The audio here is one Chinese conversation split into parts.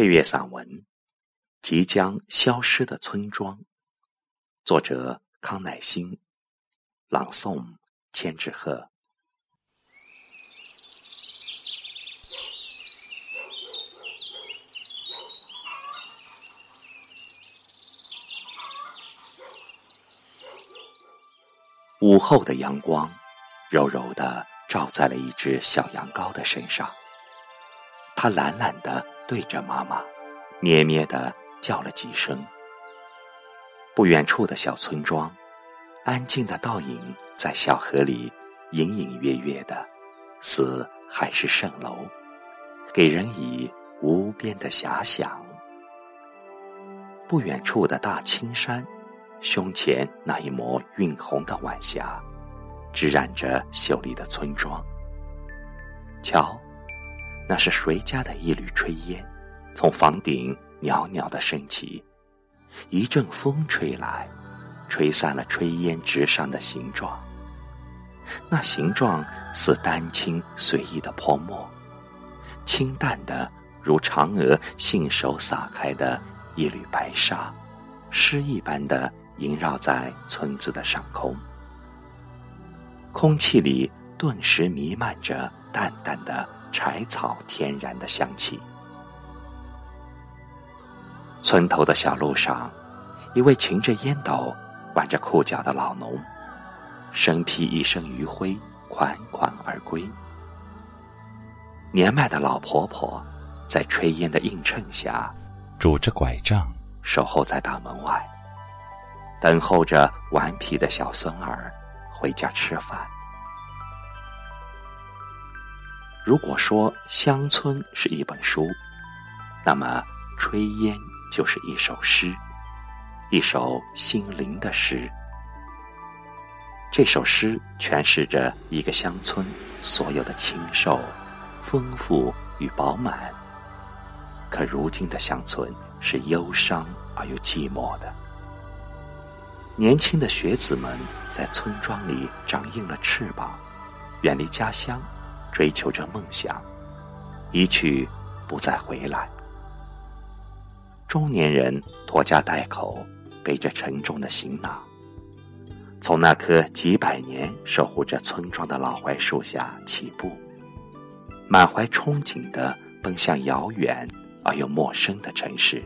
配乐散文《即将消失的村庄》，作者康乃馨，朗诵千纸鹤。午后的阳光，柔柔的照在了一只小羊羔的身上。它懒懒的对着妈妈，咩咩的叫了几声。不远处的小村庄，安静的倒影在小河里隐隐约约的，似海市蜃楼，给人以无边的遐想。不远处的大青山。胸前那一抹晕红的晚霞，滋染着秀丽的村庄。瞧，那是谁家的一缕炊烟，从房顶袅袅的升起。一阵风吹来，吹散了炊烟之上的形状。那形状似丹青随意的泼墨，清淡的如嫦娥信手撒开的一缕白纱，诗意般的。萦绕在村子的上空，空气里顿时弥漫着淡淡的柴草天然的香气。村头的小路上，一位擎着烟斗、挽着裤脚的老农，身披一身余晖，款款而归。年迈的老婆婆在炊烟的映衬下，拄着拐杖，守候在大门外。等候着顽皮的小孙儿回家吃饭。如果说乡村是一本书，那么炊烟就是一首诗，一首心灵的诗。这首诗诠释着一个乡村所有的清瘦、丰富与饱满。可如今的乡村是忧伤而又寂寞的。年轻的学子们在村庄里长硬了翅膀，远离家乡，追求着梦想，一去不再回来。中年人拖家带口，背着沉重的行囊，从那棵几百年守护着村庄的老槐树下起步，满怀憧憬的奔向遥远而又陌生的城市，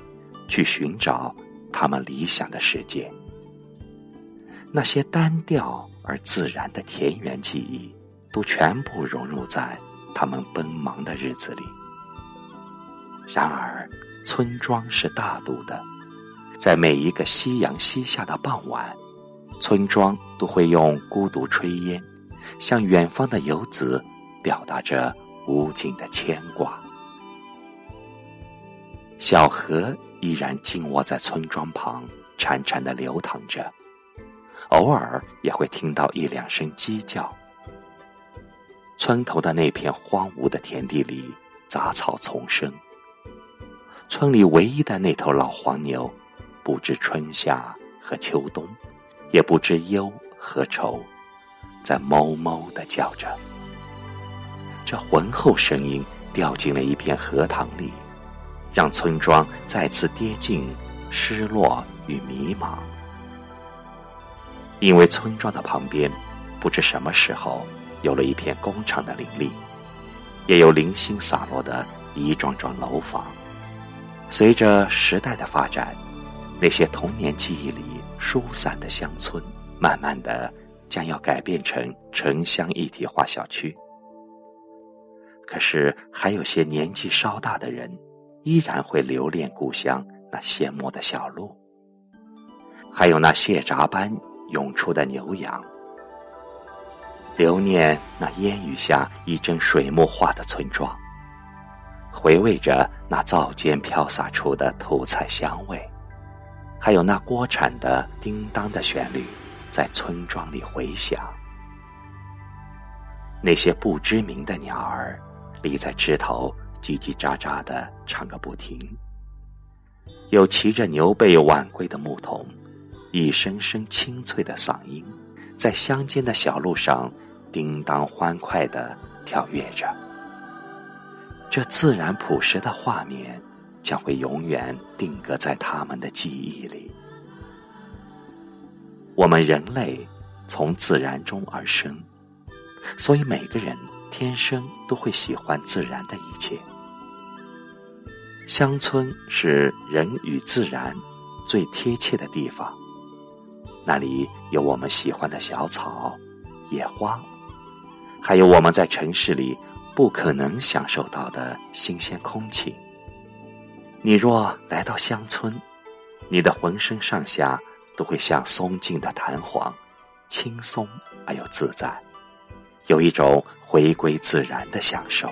去寻找他们理想的世界。那些单调而自然的田园记忆，都全部融入在他们奔忙的日子里。然而，村庄是大度的，在每一个夕阳西下的傍晚，村庄都会用孤独炊烟，向远方的游子表达着无尽的牵挂。小河依然静卧在村庄旁，潺潺的流淌着。偶尔也会听到一两声鸡叫。村头的那片荒芜的田地里，杂草丛生。村里唯一的那头老黄牛，不知春夏和秋冬，也不知忧和愁，在哞哞的叫着。这浑厚声音掉进了一片荷塘里，让村庄再次跌进失落与迷茫。因为村庄的旁边，不知什么时候有了一片工厂的林立，也有零星洒落的一幢幢楼房。随着时代的发展，那些童年记忆里疏散的乡村，慢慢的将要改变成城乡一体化小区。可是，还有些年纪稍大的人，依然会留恋故乡那羡慕的小路，还有那蟹闸般。涌出的牛羊，留念那烟雨下一阵水墨画的村庄，回味着那灶间飘洒出的土菜香味，还有那锅铲的叮当的旋律，在村庄里回响。那些不知名的鸟儿立在枝头，叽叽喳喳的唱个不停。有骑着牛背晚归的牧童。一声声清脆的嗓音，在乡间的小路上叮当欢快的跳跃着。这自然朴实的画面，将会永远定格在他们的记忆里。我们人类从自然中而生，所以每个人天生都会喜欢自然的一切。乡村是人与自然最贴切的地方，那里有我们喜欢的小草、野花，还有我们在城市里不可能享受到的新鲜空气。你若来到乡村，你的浑身上下都会像松劲的弹簧，轻松而又自在，有一种回归自然的享受。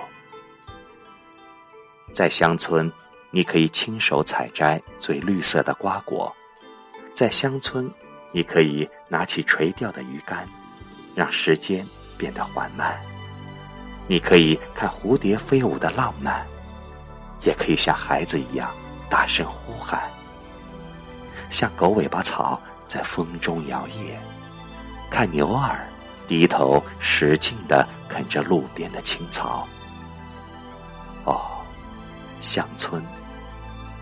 在乡村，你可以亲手采摘最绿色的瓜果；在乡村，你可以拿起垂钓的鱼竿，让时间变得缓慢；你可以看蝴蝶飞舞的浪漫。也可以像孩子一样大声呼喊，像狗尾巴草在风中摇曳，看牛儿低头使劲的啃着路边的青草。哦，乡村，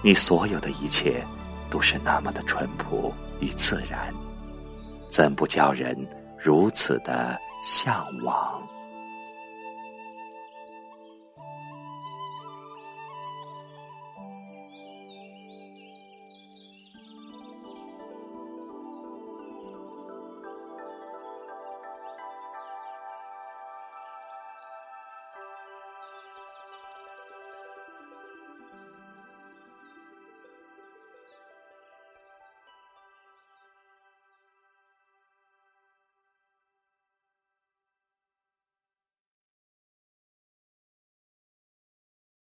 你所有的一切都是那么的淳朴与自然，怎不叫人如此的向往？